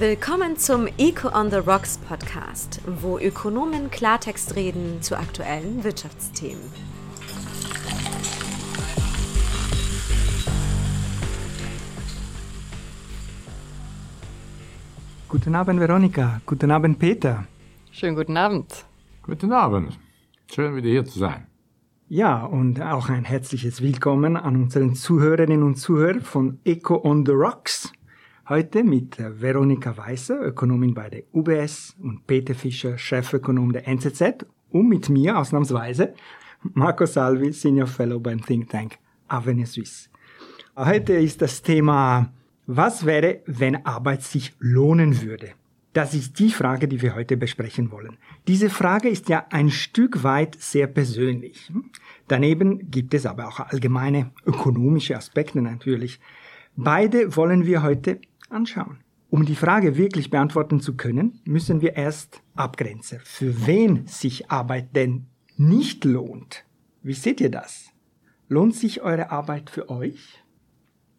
Willkommen zum Eco on the Rocks Podcast, wo Ökonomen Klartext reden zu aktuellen Wirtschaftsthemen. Guten Abend, Veronika. Guten Abend, Peter. Schönen guten Abend. Guten Abend. Schön, wieder hier zu sein. Ja, und auch ein herzliches Willkommen an unseren Zuhörerinnen und Zuhörer von Eco on the Rocks. Heute mit Veronika Weißer, Ökonomin bei der UBS und Peter Fischer, Chefökonom der NZZ und mit mir ausnahmsweise Marco Salvi, Senior Fellow beim Think Tank Avenue Suisse. Heute ist das Thema, was wäre, wenn Arbeit sich lohnen würde? Das ist die Frage, die wir heute besprechen wollen. Diese Frage ist ja ein Stück weit sehr persönlich. Daneben gibt es aber auch allgemeine ökonomische Aspekte natürlich. Beide wollen wir heute anschauen. Um die Frage wirklich beantworten zu können, müssen wir erst abgrenzen, für wen sich Arbeit denn nicht lohnt. Wie seht ihr das? Lohnt sich eure Arbeit für euch?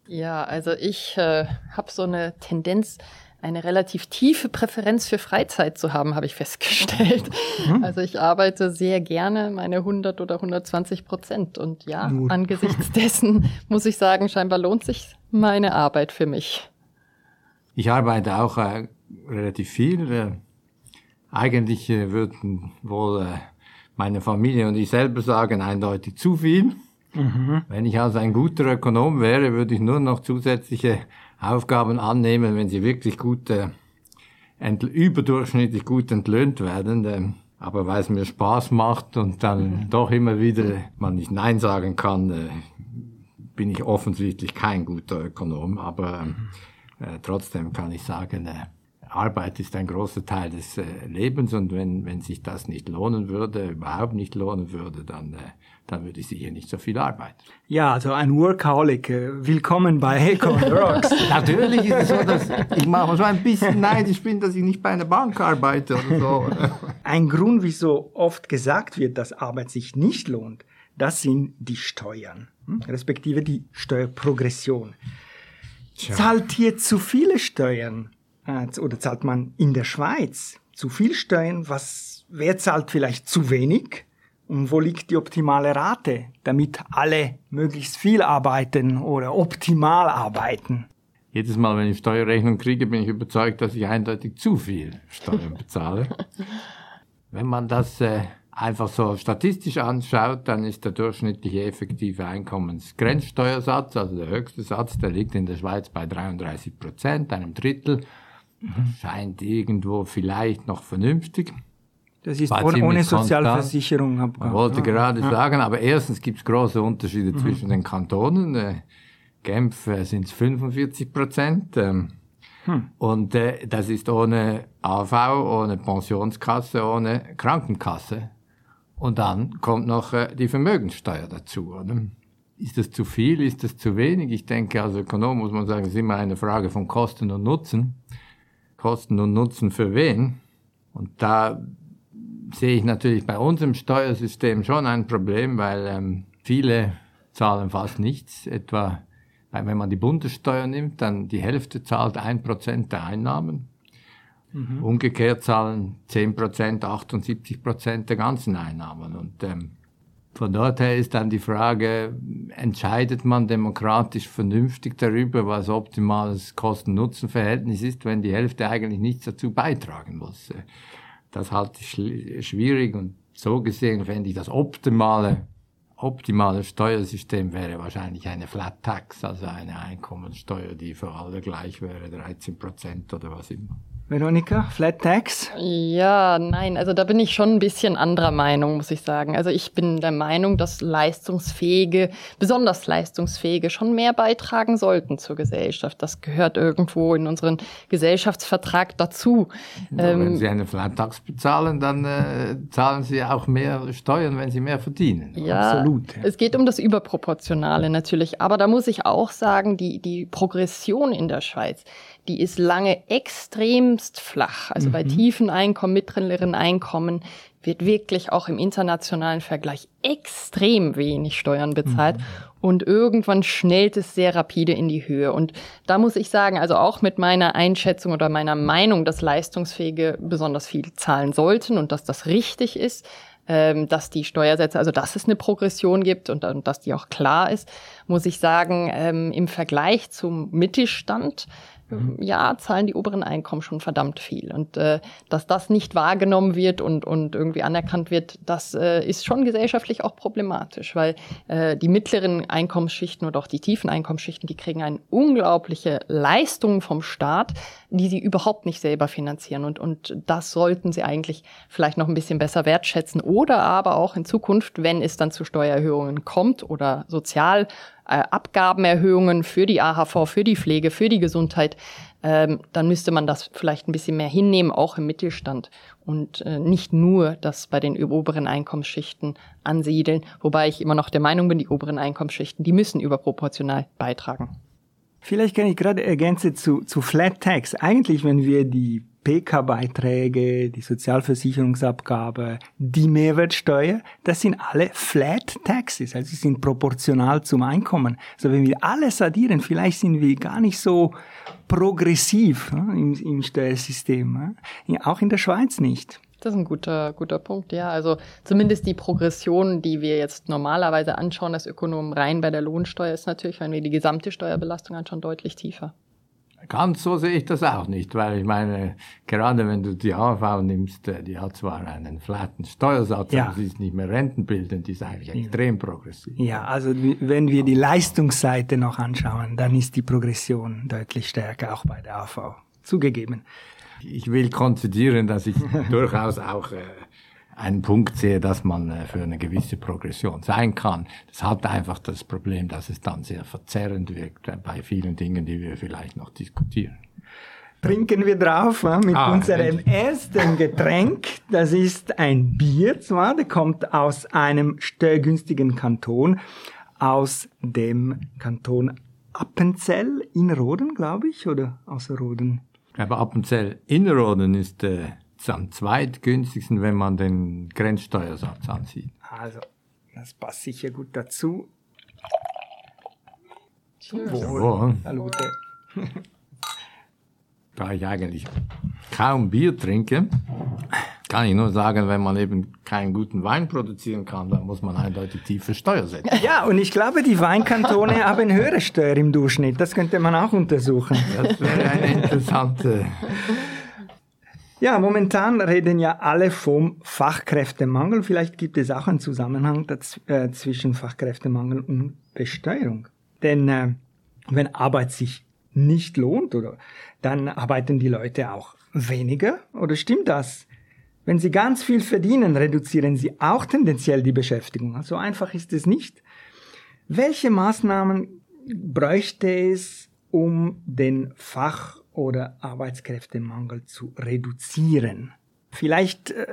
Ja, also ich äh, habe so eine Tendenz, eine relativ tiefe Präferenz für Freizeit zu haben, habe ich festgestellt. Mhm. Also ich arbeite sehr gerne meine 100 oder 120 Prozent. Und ja, Gut. angesichts dessen muss ich sagen, scheinbar lohnt sich meine Arbeit für mich. Ich arbeite auch äh, relativ viel. Äh, eigentlich äh, würden wohl äh, meine Familie und ich selber sagen, eindeutig zu viel. Mhm. Wenn ich also ein guter Ökonom wäre, würde ich nur noch zusätzliche Aufgaben annehmen, wenn sie wirklich gut, äh, überdurchschnittlich gut entlöhnt werden. Äh, aber weil es mir Spaß macht und dann mhm. doch immer wieder man nicht Nein sagen kann, bin ich offensichtlich kein guter Ökonom. Aber mhm äh, trotzdem kann ich sagen, äh, Arbeit ist ein großer Teil des äh, Lebens und wenn, wenn sich das nicht lohnen würde, überhaupt nicht lohnen würde, dann, äh, dann würde ich sicher nicht so viel arbeiten. Ja, also ein Workaholic. Äh, willkommen bei Heco Rocks. Natürlich ist es so, dass ich manchmal so ein bisschen neidisch bin, dass ich nicht bei einer Bank arbeite oder so. ein Grund, wieso oft gesagt wird, dass Arbeit sich nicht lohnt, das sind die Steuern, hm? respektive die Steuerprogression. Tja. Zahlt hier zu viele Steuern äh, oder zahlt man in der Schweiz zu viel Steuern? Was, wer zahlt vielleicht zu wenig? Und wo liegt die optimale Rate, damit alle möglichst viel arbeiten oder optimal arbeiten? Jedes Mal, wenn ich Steuerrechnung kriege, bin ich überzeugt, dass ich eindeutig zu viel Steuern bezahle. wenn man das äh, einfach so statistisch anschaut, dann ist der durchschnittliche effektive Einkommensgrenzsteuersatz, also der höchste Satz, der liegt in der Schweiz bei 33 Prozent, einem Drittel. Mhm. Scheint irgendwo vielleicht noch vernünftig. Das ist ohne, ohne Sozialversicherung. Man wollte ja. gerade ja. sagen, aber erstens gibt es große Unterschiede mhm. zwischen den Kantonen. Äh, Genf äh, sind es 45 Prozent. Ähm, hm. Und äh, das ist ohne AV, ohne Pensionskasse, ohne Krankenkasse. Und dann kommt noch äh, die Vermögenssteuer dazu. Oder? Ist das zu viel? Ist das zu wenig? Ich denke, als Ökonom muss man sagen, es ist immer eine Frage von Kosten und Nutzen. Kosten und Nutzen für wen? Und da sehe ich natürlich bei unserem Steuersystem schon ein Problem, weil ähm, viele zahlen fast nichts. Etwa, wenn man die Bundessteuer nimmt, dann die Hälfte zahlt ein Prozent der Einnahmen. Mhm. Umgekehrt zahlen 10 Prozent, 78 Prozent der ganzen Einnahmen. Und ähm, von dort her ist dann die Frage, entscheidet man demokratisch vernünftig darüber, was optimales Kosten-Nutzen-Verhältnis ist, wenn die Hälfte eigentlich nichts dazu beitragen muss? Das halte ich schwierig und so gesehen fände ich das optimale, optimale Steuersystem wäre wahrscheinlich eine Flat Tax, also eine Einkommensteuer, die für alle gleich wäre, 13 Prozent oder was immer. Veronika, Flat Tax? Ja, nein, also da bin ich schon ein bisschen anderer Meinung, muss ich sagen. Also ich bin der Meinung, dass leistungsfähige, besonders leistungsfähige schon mehr beitragen sollten zur Gesellschaft. Das gehört irgendwo in unseren Gesellschaftsvertrag dazu. Ja, ähm, wenn Sie eine Flat Tax bezahlen, dann äh, zahlen Sie auch mehr Steuern, wenn Sie mehr verdienen. Ja, Absolut. Ja. Es geht um das Überproportionale natürlich. Aber da muss ich auch sagen, die, die Progression in der Schweiz, die ist lange extremst flach. Also mhm. bei tiefen Einkommen, mittleren Einkommen wird wirklich auch im internationalen Vergleich extrem wenig Steuern bezahlt. Mhm. und irgendwann schnellt es sehr rapide in die Höhe. Und da muss ich sagen, also auch mit meiner Einschätzung oder meiner Meinung, dass Leistungsfähige besonders viel zahlen sollten und dass das richtig ist, ähm, dass die Steuersätze, also dass es eine Progression gibt und, und dass die auch klar ist, muss ich sagen, ähm, im Vergleich zum Mittelstand Mhm. ja, zahlen die oberen Einkommen schon verdammt viel. Und äh, dass das nicht wahrgenommen wird und, und irgendwie anerkannt wird, das äh, ist schon gesellschaftlich auch problematisch, weil äh, die mittleren Einkommensschichten oder auch die tiefen Einkommensschichten, die kriegen eine unglaubliche Leistung vom Staat, die sie überhaupt nicht selber finanzieren. Und, und das sollten sie eigentlich vielleicht noch ein bisschen besser wertschätzen oder aber auch in Zukunft, wenn es dann zu Steuererhöhungen kommt oder sozial äh, Abgabenerhöhungen für die AHV, für die Pflege, für die Gesundheit, ähm, dann müsste man das vielleicht ein bisschen mehr hinnehmen, auch im Mittelstand und äh, nicht nur das bei den oberen Einkommensschichten ansiedeln, wobei ich immer noch der Meinung bin, die oberen Einkommensschichten, die müssen überproportional beitragen. Vielleicht kann ich gerade ergänzen zu, zu Flat Tax. Eigentlich, wenn wir die PK-Beiträge, die Sozialversicherungsabgabe, die Mehrwertsteuer, das sind alle Flat Taxes, also sie sind proportional zum Einkommen. Also wenn wir alles addieren, vielleicht sind wir gar nicht so progressiv im, im Steuersystem, auch in der Schweiz nicht. Das ist ein guter, guter Punkt, ja. Also zumindest die Progression, die wir jetzt normalerweise anschauen als Ökonomen rein bei der Lohnsteuer, ist natürlich, wenn wir die gesamte Steuerbelastung anschauen, deutlich tiefer. Ganz so sehe ich das auch nicht, weil ich meine, gerade wenn du die AV nimmst, äh, die hat zwar einen flatten Steuersatz, ja. aber sie ist nicht mehr rentenbildend, die ist eigentlich extrem progressiv. Ja, also wenn wir die Leistungsseite noch anschauen, dann ist die Progression deutlich stärker, auch bei der AV. Zugegeben. Ich will konzidieren, dass ich durchaus auch äh, einen Punkt sehe, dass man äh, für eine gewisse Progression sein kann. Das hat einfach das Problem, dass es dann sehr verzerrend wirkt äh, bei vielen Dingen, die wir vielleicht noch diskutieren. Trinken wir drauf äh, mit ah, unserem ersten Getränk. Das ist ein Bier zwar, der kommt aus einem steuergünstigen Kanton, aus dem Kanton Appenzell in Roden, glaube ich, oder aus Roden? Aber Appenzell Innerrhoden ist äh, am zweitgünstigsten, wenn man den Grenzsteuersatz ansieht. Also, das passt sicher gut dazu. Zum Wohl. Salute. Da ich eigentlich kaum Bier trinke, kann ich nur sagen, wenn man eben keinen guten Wein produzieren kann, dann muss man eindeutig tiefe Steuer setzen. Ja, und ich glaube, die Weinkantone haben höhere Steuer im Durchschnitt. Das könnte man auch untersuchen. Das wäre eine interessante. Ja, momentan reden ja alle vom Fachkräftemangel. Vielleicht gibt es auch einen Zusammenhang äh, zwischen Fachkräftemangel und Besteuerung. Denn äh, wenn Arbeit sich nicht lohnt, oder dann arbeiten die Leute auch weniger. Oder stimmt das? Wenn sie ganz viel verdienen, reduzieren sie auch tendenziell die Beschäftigung. Also einfach ist es nicht. Welche Maßnahmen bräuchte es, um den Fach- oder Arbeitskräftemangel zu reduzieren? Vielleicht äh,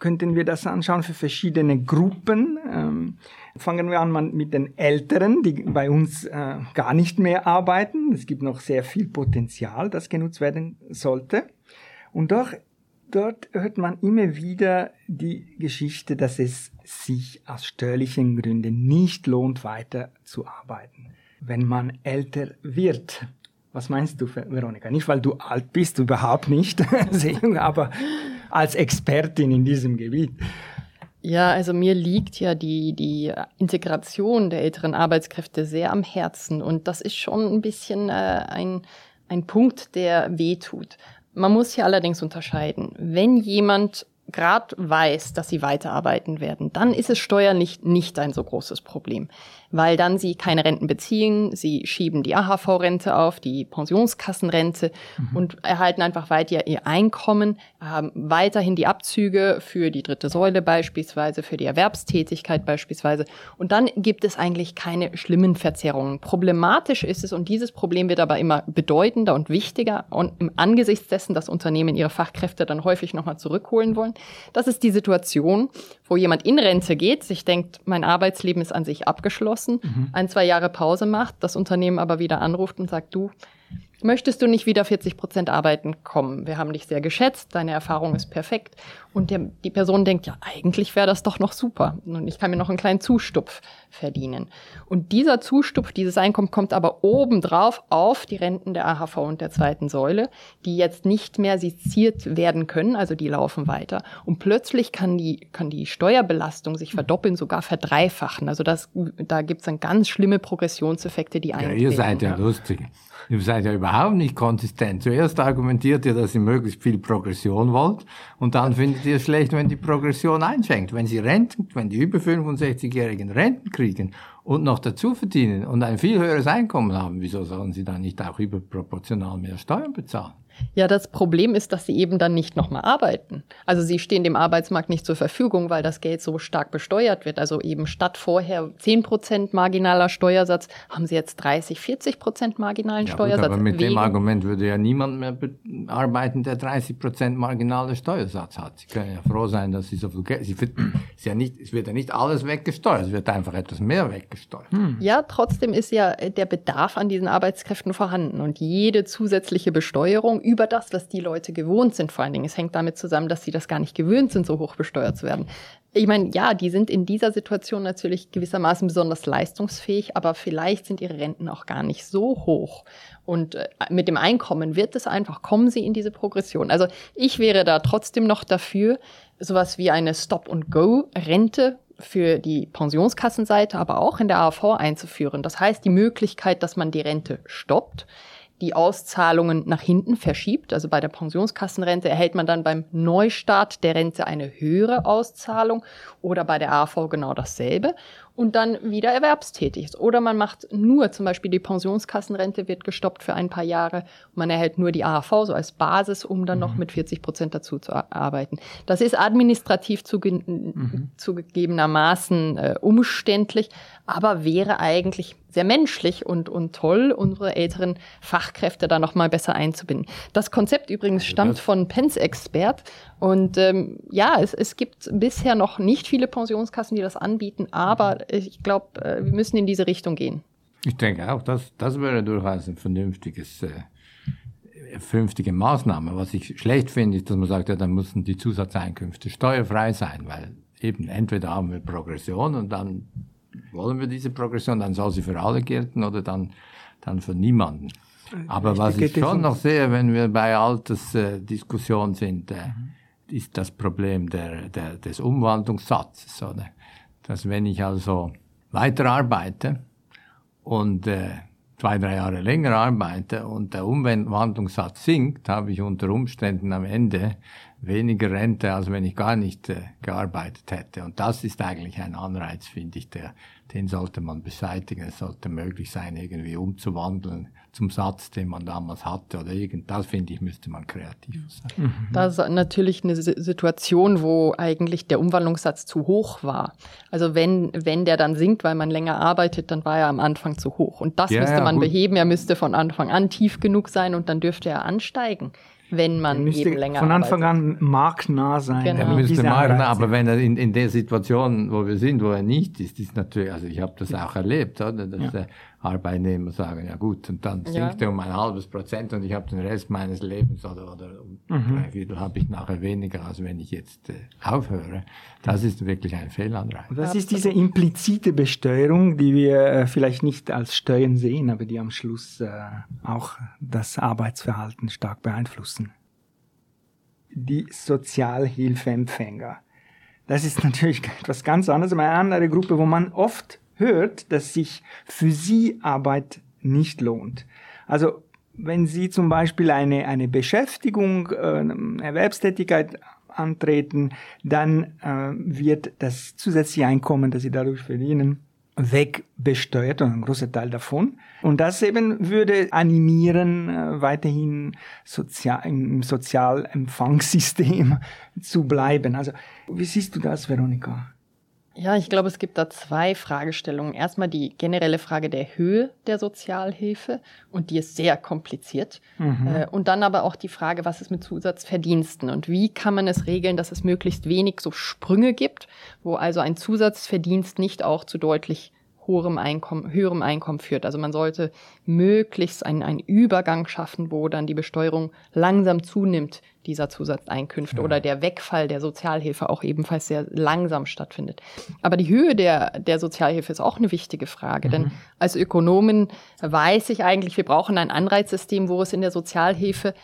könnten wir das anschauen für verschiedene Gruppen. Ähm, fangen wir an mit den Älteren, die bei uns äh, gar nicht mehr arbeiten. Es gibt noch sehr viel Potenzial, das genutzt werden sollte. Und doch dort hört man immer wieder die Geschichte, dass es sich aus steuerlichen Gründen nicht lohnt, weiter zu arbeiten, wenn man älter wird. Was meinst du, Veronika? Nicht, weil du alt bist, überhaupt nicht, aber als Expertin in diesem Gebiet. Ja, also mir liegt ja die, die Integration der älteren Arbeitskräfte sehr am Herzen und das ist schon ein bisschen äh, ein, ein Punkt, der wehtut. Man muss hier allerdings unterscheiden. Wenn jemand gerade weiß, dass sie weiterarbeiten werden, dann ist es steuerlich nicht ein so großes Problem weil dann sie keine Renten beziehen, sie schieben die AHV-Rente auf, die Pensionskassenrente mhm. und erhalten einfach weiter ihr Einkommen, haben weiterhin die Abzüge für die dritte Säule beispielsweise, für die Erwerbstätigkeit beispielsweise. Und dann gibt es eigentlich keine schlimmen Verzerrungen. Problematisch ist es, und dieses Problem wird aber immer bedeutender und wichtiger und im Angesichts dessen, dass Unternehmen ihre Fachkräfte dann häufig nochmal zurückholen wollen, das ist die Situation, wo jemand in Rente geht, sich denkt, mein Arbeitsleben ist an sich abgeschlossen, mhm. ein, zwei Jahre Pause macht, das Unternehmen aber wieder anruft und sagt, du, möchtest du nicht wieder 40 Prozent arbeiten kommen? Wir haben dich sehr geschätzt, deine Erfahrung ist perfekt. Und der, die Person denkt, ja, eigentlich wäre das doch noch super und ich kann mir noch einen kleinen Zustupf verdienen. Und dieser Zustupf, dieses Einkommen kommt aber obendrauf auf die Renten der AHV und der zweiten Säule, die jetzt nicht mehr seziert werden können, also die laufen weiter. Und plötzlich kann die, kann die Steuerbelastung sich verdoppeln, sogar verdreifachen. Also das, da gibt es dann ganz schlimme Progressionseffekte, die eintreten. Ja, ihr seid ja, ja. lustig. Ihr seid ja überhaupt nicht konsistent. Zuerst argumentiert ihr, dass ihr möglichst viel Progression wollt und dann findet es schlecht, wenn die Progression einschenkt. Wenn sie Renten, wenn die über 65-Jährigen Renten kriegen und noch dazu verdienen und ein viel höheres Einkommen haben, wieso sollen sie dann nicht auch überproportional mehr Steuern bezahlen? Ja, das Problem ist, dass sie eben dann nicht nochmal arbeiten. Also sie stehen dem Arbeitsmarkt nicht zur Verfügung, weil das Geld so stark besteuert wird. Also eben statt vorher 10 Prozent marginaler Steuersatz haben sie jetzt 30, 40 Prozent marginalen ja, Steuersatz. Gut, aber mit dem Argument würde ja niemand mehr arbeiten, der 30 Prozent marginalen Steuersatz hat. Sie können ja froh sein, dass sie so viel Geld, sie wird, ja nicht, es wird ja nicht alles weggesteuert, es wird einfach etwas mehr weggesteuert. Hm. Ja, trotzdem ist ja der Bedarf an diesen Arbeitskräften vorhanden und jede zusätzliche Besteuerung über das, was die Leute gewohnt sind, vor allen Dingen. Es hängt damit zusammen, dass sie das gar nicht gewöhnt sind, so hoch besteuert zu werden. Ich meine, ja, die sind in dieser Situation natürlich gewissermaßen besonders leistungsfähig, aber vielleicht sind ihre Renten auch gar nicht so hoch. Und äh, mit dem Einkommen wird es einfach, kommen sie in diese Progression. Also ich wäre da trotzdem noch dafür, sowas wie eine Stop-and-Go-Rente für die Pensionskassenseite, aber auch in der AV einzuführen. Das heißt, die Möglichkeit, dass man die Rente stoppt, die Auszahlungen nach hinten verschiebt. Also bei der Pensionskassenrente erhält man dann beim Neustart der Rente eine höhere Auszahlung oder bei der AV genau dasselbe und dann wieder erwerbstätig ist. Oder man macht nur zum Beispiel die Pensionskassenrente wird gestoppt für ein paar Jahre und man erhält nur die AHV so als Basis, um dann mhm. noch mit 40 Prozent dazu zu arbeiten. Das ist administrativ zuge mhm. zugegebenermaßen äh, umständlich, aber wäre eigentlich sehr menschlich und, und toll, unsere älteren Fachkräfte da noch mal besser einzubinden. Das Konzept übrigens stammt von Pence Expert und ähm, ja, es, es gibt bisher noch nicht viele Pensionskassen, die das anbieten, aber ich glaube, äh, wir müssen in diese Richtung gehen. Ich denke auch, das, das wäre durchaus ein vernünftiges, äh, vernünftige Maßnahme. Was ich schlecht finde, ist, dass man sagt, ja, dann müssen die Zusatzeinkünfte steuerfrei sein, weil eben entweder haben wir Progression und dann wollen wir diese Progression, dann soll sie für alle gelten oder dann, dann für niemanden. Aber was ich schon noch sehe, wenn wir bei Altersdiskussion äh, sind, äh, mhm ist das Problem der, der, des Umwandlungssatzes. Oder? Dass wenn ich also weiterarbeite und äh, zwei, drei Jahre länger arbeite und der Umwandlungssatz sinkt, habe ich unter Umständen am Ende weniger Rente, als wenn ich gar nicht äh, gearbeitet hätte. Und das ist eigentlich ein Anreiz, finde ich, der, den sollte man beseitigen. Es sollte möglich sein, irgendwie umzuwandeln zum Satz, den man damals hatte oder irgend. Das finde ich, müsste man kreativ sein. Mhm. Das ist natürlich eine Situation, wo eigentlich der Umwandlungssatz zu hoch war. Also wenn, wenn der dann sinkt, weil man länger arbeitet, dann war er am Anfang zu hoch. Und das ja, müsste ja, man gut. beheben. Er müsste von Anfang an tief genug sein und dann dürfte er ansteigen wenn man eben länger Von Anfang arbeitet. an marktnah sein. Genau. Er müsste marktnah, aber wenn er in, in der Situation, wo wir sind, wo er nicht ist, ist natürlich, also ich habe das auch erlebt, oder? dass ja. der Arbeitnehmer sagen, ja gut, und dann sinkt ja. er um ein halbes Prozent und ich habe den Rest meines Lebens oder, oder um mhm. drei Viertel habe ich nachher weniger, als wenn ich jetzt äh, aufhöre. Das ist wirklich ein Fehlanreiz. Das ist diese implizite Besteuerung, die wir äh, vielleicht nicht als Steuern sehen, aber die am Schluss äh, auch das Arbeitsverhalten stark beeinflussen. Die Sozialhilfeempfänger. Das ist natürlich etwas ganz anderes, eine andere Gruppe, wo man oft hört, dass sich für sie Arbeit nicht lohnt. Also wenn Sie zum Beispiel eine, eine Beschäftigung, äh, Erwerbstätigkeit antreten, dann äh, wird das zusätzliche Einkommen, das Sie dadurch verdienen, wegbesteuert und ein großer Teil davon. Und das eben würde animieren, äh, weiterhin sozial, im Sozialempfangssystem zu bleiben. Also, wie siehst du das, Veronika? Ja, ich glaube, es gibt da zwei Fragestellungen. Erstmal die generelle Frage der Höhe der Sozialhilfe und die ist sehr kompliziert. Mhm. Äh, und dann aber auch die Frage, was ist mit Zusatzverdiensten und wie kann man es regeln, dass es möglichst wenig so Sprünge gibt, wo also ein Zusatzverdienst nicht auch zu deutlich hohem Einkommen, höherem Einkommen führt. Also man sollte möglichst einen, einen Übergang schaffen, wo dann die Besteuerung langsam zunimmt dieser Zusatzeinkünfte ja. oder der Wegfall der Sozialhilfe auch ebenfalls sehr langsam stattfindet. Aber die Höhe der, der Sozialhilfe ist auch eine wichtige Frage, mhm. denn als Ökonomin weiß ich eigentlich, wir brauchen ein Anreizsystem, wo es in der Sozialhilfe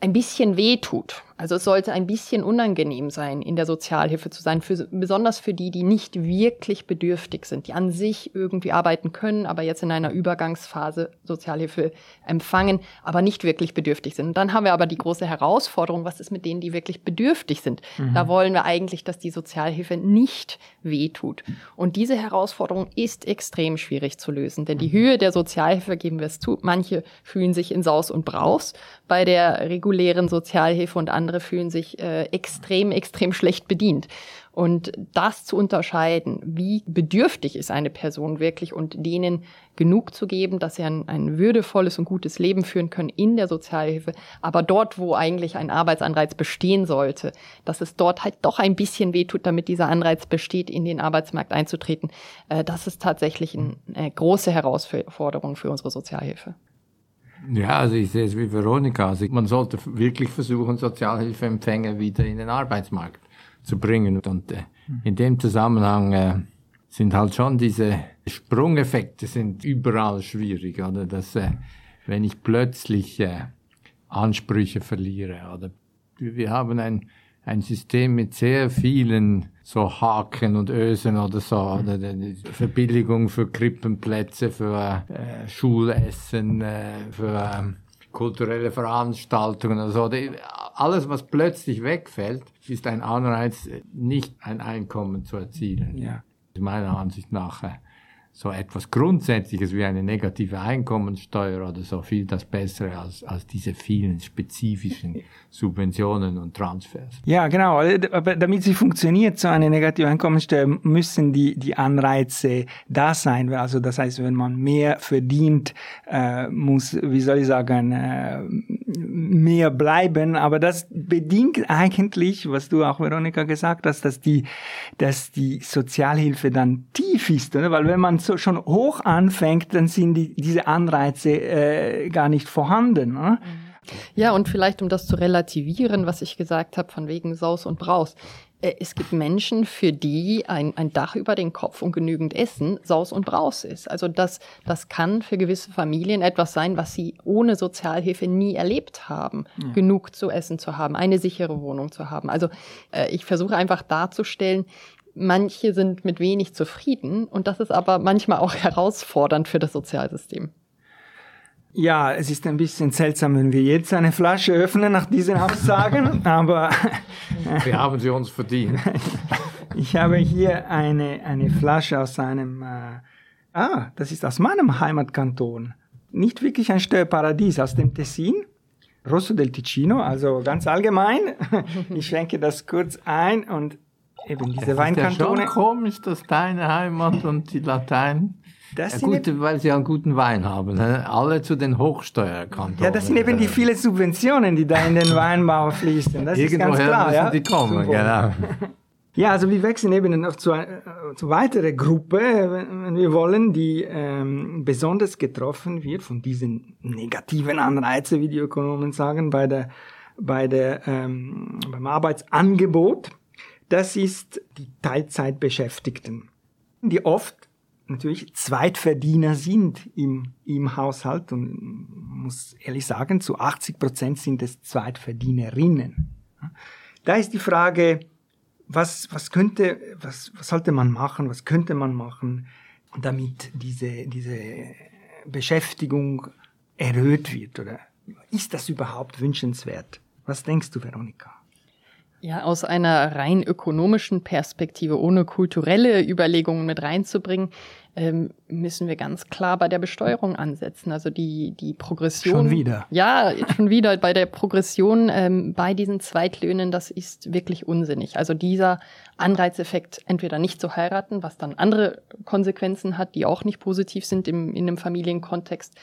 ein bisschen weh tut. Also es sollte ein bisschen unangenehm sein, in der Sozialhilfe zu sein, für, besonders für die, die nicht wirklich bedürftig sind, die an sich irgendwie arbeiten können, aber jetzt in einer Übergangsphase Sozialhilfe empfangen, aber nicht wirklich bedürftig sind. Und dann haben wir aber die große Herausforderung, was ist mit denen, die wirklich bedürftig sind? Mhm. Da wollen wir eigentlich, dass die Sozialhilfe nicht wehtut. Und diese Herausforderung ist extrem schwierig zu lösen, denn die Höhe der Sozialhilfe, geben wir es zu, manche fühlen sich in Saus und Braus bei der regulären Sozialhilfe und andere fühlen sich äh, extrem, extrem schlecht bedient. Und das zu unterscheiden, wie bedürftig ist eine Person wirklich und denen genug zu geben, dass sie ein, ein würdevolles und gutes Leben führen können in der Sozialhilfe, aber dort, wo eigentlich ein Arbeitsanreiz bestehen sollte, dass es dort halt doch ein bisschen wehtut, damit dieser Anreiz besteht, in den Arbeitsmarkt einzutreten, äh, das ist tatsächlich ein, eine große Herausforderung für unsere Sozialhilfe. Ja, also ich sehe es wie Veronika. Also man sollte wirklich versuchen, Sozialhilfeempfänger wieder in den Arbeitsmarkt zu bringen. Und äh, in dem Zusammenhang äh, sind halt schon diese Sprungeffekte sind überall schwierig. Oder dass, äh, wenn ich plötzlich äh, Ansprüche verliere. Oder wir haben ein ein System mit sehr vielen so Haken und Ösen oder so, oder die Verbilligung für Krippenplätze, für äh, Schulessen, äh, für äh, kulturelle Veranstaltungen oder so. Alles, was plötzlich wegfällt, ist ein Anreiz, nicht ein Einkommen zu erzielen. Ja. Meiner Ansicht nach äh, so etwas Grundsätzliches wie eine negative Einkommensteuer oder so viel das Bessere als, als diese vielen spezifischen Subventionen und Transfers. Ja, genau. Aber damit sie funktioniert, so eine negative Einkommensteuer, müssen die, die Anreize da sein. Also das heißt, wenn man mehr verdient, äh, muss, wie soll ich sagen, äh, mehr bleiben. Aber das bedingt eigentlich, was du auch, Veronika, gesagt hast, dass die, dass die Sozialhilfe dann tief ist. Oder? Weil wenn man so schon hoch anfängt, dann sind die, diese Anreize äh, gar nicht vorhanden. Oder? Ja, und vielleicht um das zu relativieren, was ich gesagt habe, von wegen Saus und Braus. Äh, es gibt Menschen, für die ein, ein Dach über den Kopf und genügend Essen Saus und Braus ist. Also das, das kann für gewisse Familien etwas sein, was sie ohne Sozialhilfe nie erlebt haben. Ja. Genug zu essen zu haben, eine sichere Wohnung zu haben. Also äh, ich versuche einfach darzustellen, Manche sind mit wenig zufrieden und das ist aber manchmal auch herausfordernd für das Sozialsystem. Ja, es ist ein bisschen seltsam, wenn wir jetzt eine Flasche öffnen nach diesen Aussagen, aber wir haben sie uns verdient. ich habe hier eine, eine Flasche aus einem, äh, ah, das ist aus meinem Heimatkanton. Nicht wirklich ein Steuerparadies, aus dem Tessin. Rosso del Ticino, also ganz allgemein. Ich schenke das kurz ein und eben diese es Weinkantone. Ist ja schon komisch, dass deine Heimat und die Latein. Das ja, gut, eben, weil sie einen guten Wein haben. Ne? Alle zu den Hochsteuerkantonen. Ja, das sind eben die vielen Subventionen, die da in den Weinbau fließen. Das Irgendwoher ist ganz klar. Ja? die kommen, genau. Ja, also wir wechseln eben noch zu, äh, zu weiterer Gruppe, wenn wir wollen, die ähm, besonders getroffen wird von diesen negativen Anreizen, wie die Ökonomen sagen, bei der, bei der, ähm, beim Arbeitsangebot das ist die Teilzeitbeschäftigten, die oft natürlich Zweitverdiener sind im, im Haushalt und muss ehrlich sagen, zu 80 Prozent sind es Zweitverdienerinnen. Da ist die Frage, was, was könnte, was, was sollte man machen, was könnte man machen, damit diese, diese Beschäftigung erhöht wird oder ist das überhaupt wünschenswert? Was denkst du, Veronika? Ja, aus einer rein ökonomischen Perspektive, ohne kulturelle Überlegungen mit reinzubringen, ähm, müssen wir ganz klar bei der Besteuerung ansetzen. Also die, die Progression. Schon wieder. Ja, schon wieder bei der Progression ähm, bei diesen Zweitlöhnen, das ist wirklich unsinnig. Also dieser Anreizeffekt, entweder nicht zu heiraten, was dann andere Konsequenzen hat, die auch nicht positiv sind im, in einem Familienkontext,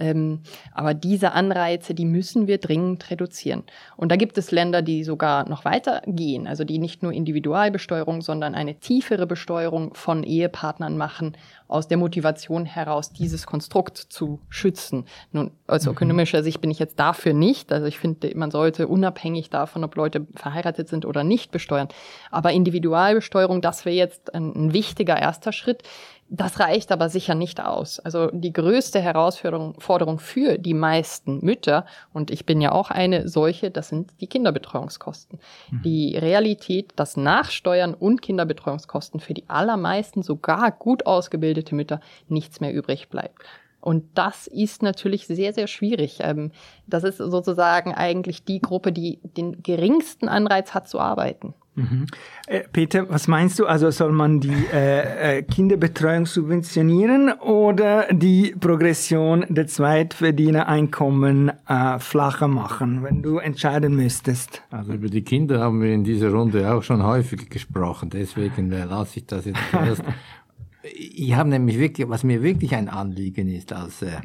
ähm, aber diese Anreize, die müssen wir dringend reduzieren. Und da gibt es Länder, die sogar noch weiter gehen, also die nicht nur Individualbesteuerung, sondern eine tiefere Besteuerung von Ehepartnern machen aus der Motivation heraus, dieses Konstrukt zu schützen. Nun, aus mhm. ökonomischer Sicht bin ich jetzt dafür nicht. Also ich finde, man sollte unabhängig davon, ob Leute verheiratet sind oder nicht, besteuern. Aber Individualbesteuerung, das wäre jetzt ein, ein wichtiger erster Schritt. Das reicht aber sicher nicht aus. Also die größte Herausforderung für die meisten Mütter, und ich bin ja auch eine solche, das sind die Kinderbetreuungskosten. Mhm. Die Realität, dass Nachsteuern und Kinderbetreuungskosten für die allermeisten sogar gut ausgebildete Mütter nichts mehr übrig bleibt. Und das ist natürlich sehr, sehr schwierig. Ähm, das ist sozusagen eigentlich die Gruppe, die den geringsten Anreiz hat zu arbeiten. Mhm. Äh, Peter, was meinst du? Also soll man die äh, äh, Kinderbetreuung subventionieren oder die Progression der Zweitverdienereinkommen äh, flacher machen, wenn du entscheiden müsstest? Also über die Kinder haben wir in dieser Runde auch schon häufig gesprochen. Deswegen äh, lasse ich das jetzt erst. ich habe nämlich wirklich, was mir wirklich ein Anliegen ist als, äh,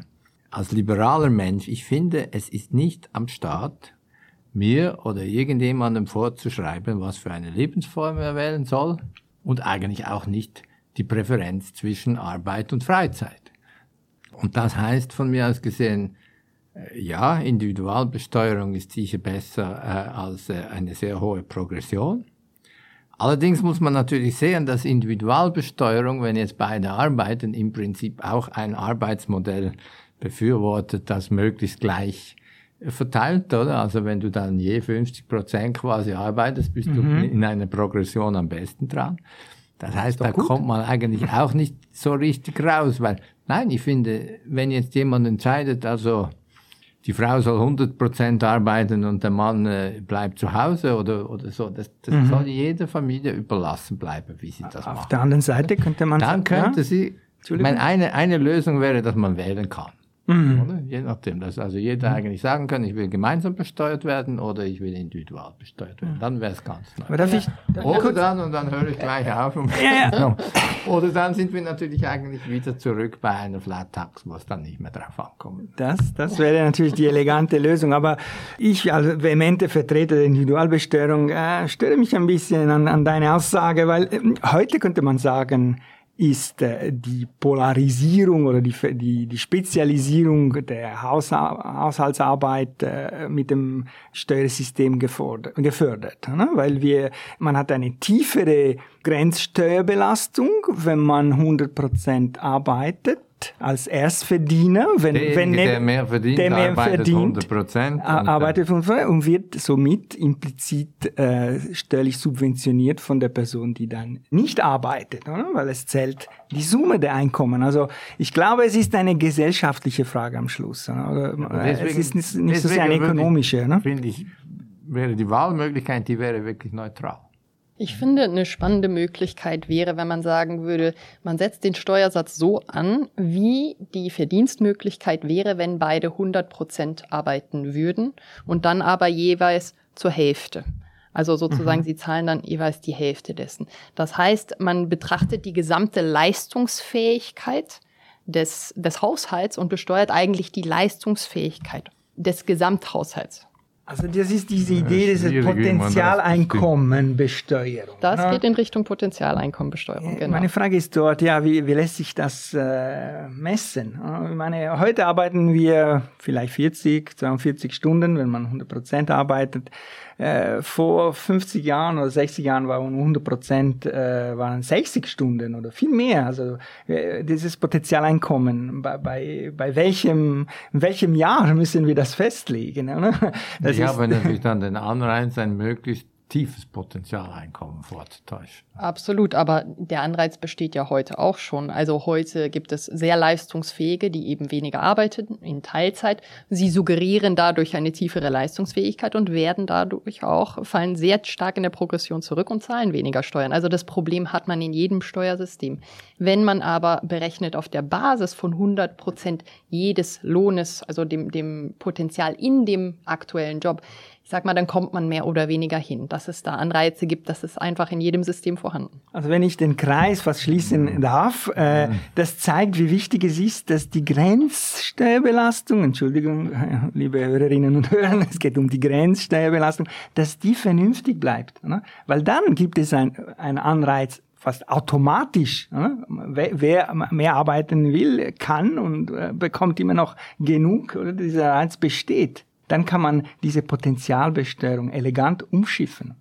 als liberaler Mensch, ich finde, es ist nicht am Staat, mir oder irgendjemandem vorzuschreiben, was für eine Lebensform er wählen soll und eigentlich auch nicht die Präferenz zwischen Arbeit und Freizeit. Und das heißt von mir aus gesehen, äh, ja, Individualbesteuerung ist sicher besser äh, als äh, eine sehr hohe Progression. Allerdings muss man natürlich sehen, dass Individualbesteuerung, wenn jetzt beide arbeiten, im Prinzip auch ein Arbeitsmodell befürwortet, das möglichst gleich verteilt, oder? Also wenn du dann je 50 Prozent quasi arbeitest, bist mhm. du in einer Progression am besten dran. Das heißt, da gut. kommt man eigentlich auch nicht so richtig raus, weil, nein, ich finde, wenn jetzt jemand entscheidet, also die Frau soll 100 Prozent arbeiten und der Mann äh, bleibt zu Hause oder, oder so, das, das mhm. soll jeder Familie überlassen bleiben, wie sie das Auf macht. Auf der anderen Seite könnte man Dann könnte ja? sie, meine, eine, eine Lösung wäre, dass man wählen kann. Mhm. Oder? Je nachdem, dass also jeder mhm. eigentlich sagen kann, ich will gemeinsam besteuert werden oder ich will individual besteuert werden. Dann wäre es ganz neu. Aber darf ich, darf oder dann, und dann höre ich gleich auf. Ja, ja. Oder dann sind wir natürlich eigentlich wieder zurück bei einer Flat Tax, wo es dann nicht mehr drauf ankommt. Das, das wäre natürlich die elegante Lösung. Aber ich als vehemente Vertreter der Individualbesteuerung äh, störe mich ein bisschen an, an deine Aussage, weil äh, heute könnte man sagen, ist äh, die Polarisierung oder die, die, die Spezialisierung der Haus, Haushaltsarbeit äh, mit dem Steuersystem gefordert, gefördert. Ne? Weil wir, man hat eine tiefere Grenzsteuerbelastung, wenn man 100% arbeitet als Erstverdiener, wenn, Derjenige, wenn der mehr verdient, der mehr arbeitet verdient, 100 arbeitet 100 und wird somit implizit äh, steuerlich subventioniert von der Person, die dann nicht arbeitet, oder? weil es zählt die Summe der Einkommen. Also ich glaube, es ist eine gesellschaftliche Frage am Schluss. Oder? Deswegen, es ist nicht, nicht so sehr eine ökonomische. Ne? Finde ich, wäre die Wahlmöglichkeit, die wäre wirklich neutral. Ich finde, eine spannende Möglichkeit wäre, wenn man sagen würde, man setzt den Steuersatz so an, wie die Verdienstmöglichkeit wäre, wenn beide 100 Prozent arbeiten würden und dann aber jeweils zur Hälfte. Also sozusagen, mhm. sie zahlen dann jeweils die Hälfte dessen. Das heißt, man betrachtet die gesamte Leistungsfähigkeit des, des Haushalts und besteuert eigentlich die Leistungsfähigkeit des Gesamthaushalts. Also das ist diese Idee dieser Potenzialeinkommenbesteuerung. Das ja. geht in Richtung Potenzialeinkommenbesteuerung, genau. Meine Frage ist dort, ja, wie, wie lässt sich das äh, messen? Ich meine, heute arbeiten wir vielleicht 40, 42 Stunden, wenn man 100 Prozent arbeitet. Äh, vor 50 Jahren oder 60 Jahren waren 100 Prozent äh, waren 60 Stunden oder viel mehr. Also äh, dieses Potenzialeinkommen, bei, bei, bei welchem, in welchem Jahr müssen wir das festlegen? Oder? Das ich habe natürlich dann den Anreiz, ein möglichst tiefes Potenzialeinkommen vorzutäuschen. Absolut, aber der Anreiz besteht ja heute auch schon. Also heute gibt es sehr leistungsfähige, die eben weniger arbeiten in Teilzeit. Sie suggerieren dadurch eine tiefere Leistungsfähigkeit und werden dadurch auch, fallen sehr stark in der Progression zurück und zahlen weniger Steuern. Also das Problem hat man in jedem Steuersystem. Wenn man aber berechnet auf der Basis von 100 Prozent jedes Lohnes, also dem, dem Potenzial in dem aktuellen Job, ich sag mal, dann kommt man mehr oder weniger hin. Dass es da Anreize gibt, das ist einfach in jedem System vorhanden. Also wenn ich den Kreis fast schließen darf, äh, das zeigt, wie wichtig es ist, dass die Grenzsteuerbelastung, Entschuldigung, liebe Hörerinnen und Hörer, es geht um die Grenzsteuerbelastung, dass die vernünftig bleibt. Ne? Weil dann gibt es einen Anreiz fast automatisch. Wer, wer, mehr arbeiten will, kann und äh, bekommt immer noch genug oder dieser Reiz besteht. Dann kann man diese Potenzialbesteuerung elegant umschiffen.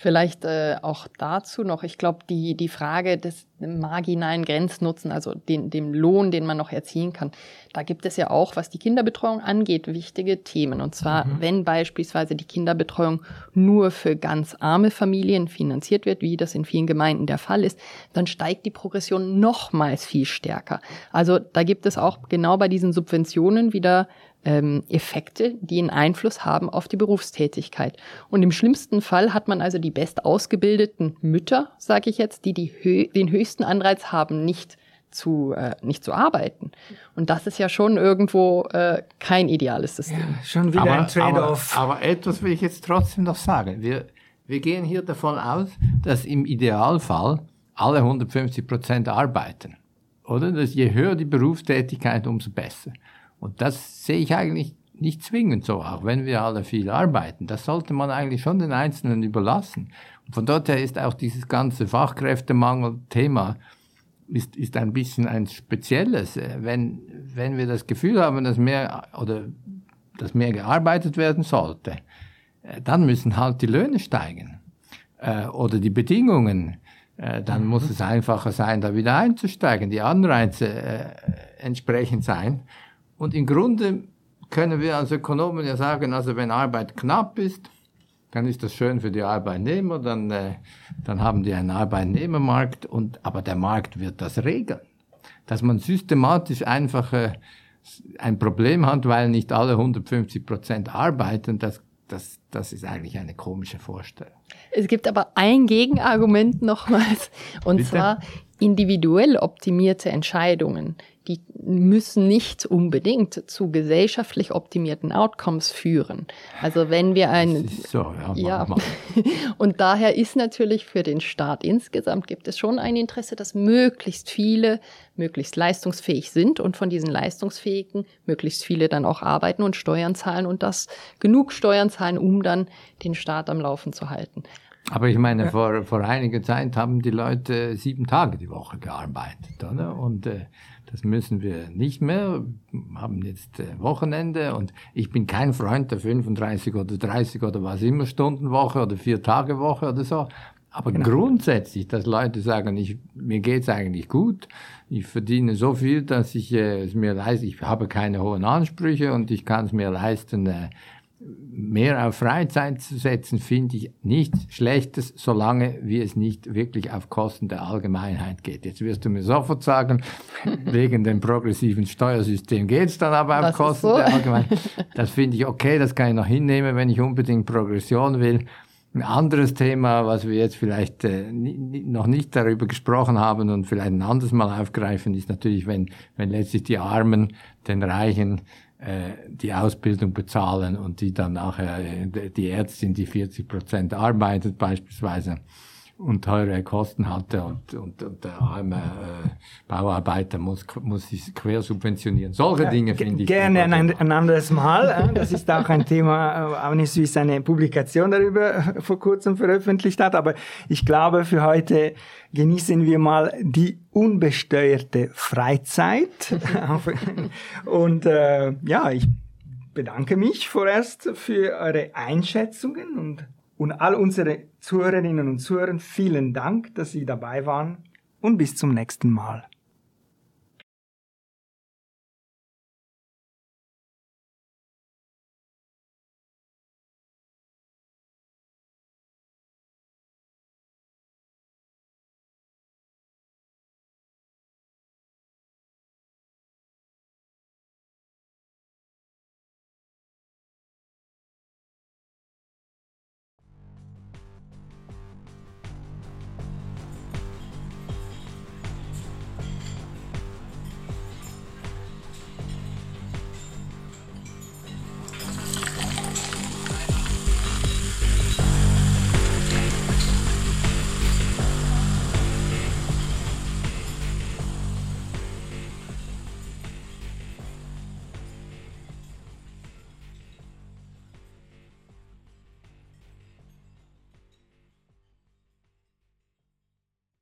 Vielleicht äh, auch dazu noch, ich glaube, die, die Frage des marginalen Grenznutzen, also den, dem Lohn, den man noch erzielen kann, da gibt es ja auch, was die Kinderbetreuung angeht, wichtige Themen. Und zwar, mhm. wenn beispielsweise die Kinderbetreuung nur für ganz arme Familien finanziert wird, wie das in vielen Gemeinden der Fall ist, dann steigt die Progression nochmals viel stärker. Also da gibt es auch genau bei diesen Subventionen wieder ähm, Effekte, die einen Einfluss haben auf die Berufstätigkeit. Und im schlimmsten Fall hat man also die bestausgebildeten Mütter, sage ich jetzt, die, die hö den höchsten Anreiz haben, nicht zu, äh, nicht zu arbeiten. Und das ist ja schon irgendwo äh, kein ideales System. Ja, schon wieder aber, ein Trade-off. Aber, aber, etwas will ich jetzt trotzdem noch sagen. Wir, wir gehen hier davon aus, dass im Idealfall alle 150 Prozent arbeiten. Oder? Dass je höher die Berufstätigkeit, umso besser. Und das sehe ich eigentlich nicht zwingend so, auch wenn wir alle viel arbeiten. Das sollte man eigentlich schon den Einzelnen überlassen. Und von dort her ist auch dieses ganze Fachkräftemangel-Thema ist, ist ein bisschen ein spezielles. Wenn, wenn wir das Gefühl haben, dass mehr oder dass mehr gearbeitet werden sollte, dann müssen halt die Löhne steigen äh, oder die Bedingungen. Äh, dann mhm. muss es einfacher sein, da wieder einzusteigen, die Anreize äh, entsprechend sein. Und im Grunde können wir als Ökonomen ja sagen, also wenn Arbeit knapp ist, dann ist das schön für die Arbeitnehmer, dann, äh, dann haben die einen Arbeitnehmermarkt, und, aber der Markt wird das regeln. Dass man systematisch einfach äh, ein Problem hat, weil nicht alle 150 Prozent arbeiten, das, das, das ist eigentlich eine komische Vorstellung. Es gibt aber ein Gegenargument nochmals, und Bitte? zwar individuell optimierte Entscheidungen die müssen nicht unbedingt zu gesellschaftlich optimierten Outcomes führen. Also wenn wir ein so, ja, ja. und daher ist natürlich für den Staat insgesamt gibt es schon ein Interesse, dass möglichst viele möglichst leistungsfähig sind und von diesen leistungsfähigen möglichst viele dann auch arbeiten und Steuern zahlen und das genug Steuern zahlen, um dann den Staat am Laufen zu halten. Aber ich meine, vor, vor einiger Zeit haben die Leute sieben Tage die Woche gearbeitet, oder? Und äh, das müssen wir nicht mehr, haben jetzt äh, Wochenende und ich bin kein Freund der 35 oder 30 oder was immer Stundenwoche oder vier Tage Woche oder so. Aber genau. grundsätzlich, dass Leute sagen, ich, mir geht's eigentlich gut, ich verdiene so viel, dass ich äh, es mir leiste, ich habe keine hohen Ansprüche und ich kann es mir leisten, äh, mehr auf Freizeit zu setzen, finde ich nichts Schlechtes, solange wie es nicht wirklich auf Kosten der Allgemeinheit geht. Jetzt wirst du mir sofort sagen, wegen dem progressiven Steuersystem geht es dann aber auf das Kosten so. der Allgemeinheit. Das finde ich okay, das kann ich noch hinnehmen, wenn ich unbedingt Progression will. Ein anderes Thema, was wir jetzt vielleicht äh, noch nicht darüber gesprochen haben und vielleicht ein anderes Mal aufgreifen, ist natürlich, wenn, wenn letztlich die Armen den Reichen die Ausbildung bezahlen und die dann nachher äh, die Ärztin, die 40 Prozent arbeitet beispielsweise und teure Kosten hatte und, und, und der arme äh, Bauarbeiter muss, muss sich quersubventionieren. Solche ja, Dinge finde ich. Gerne ein, ein, anderes Mal. Das ist auch ein Thema, auch nicht Suisse eine Publikation darüber vor kurzem veröffentlicht hat. Aber ich glaube, für heute genießen wir mal die unbesteuerte Freizeit. und äh, ja, ich bedanke mich vorerst für eure Einschätzungen und und all unsere Zuhörerinnen und Zuhörer, vielen Dank, dass Sie dabei waren und bis zum nächsten Mal.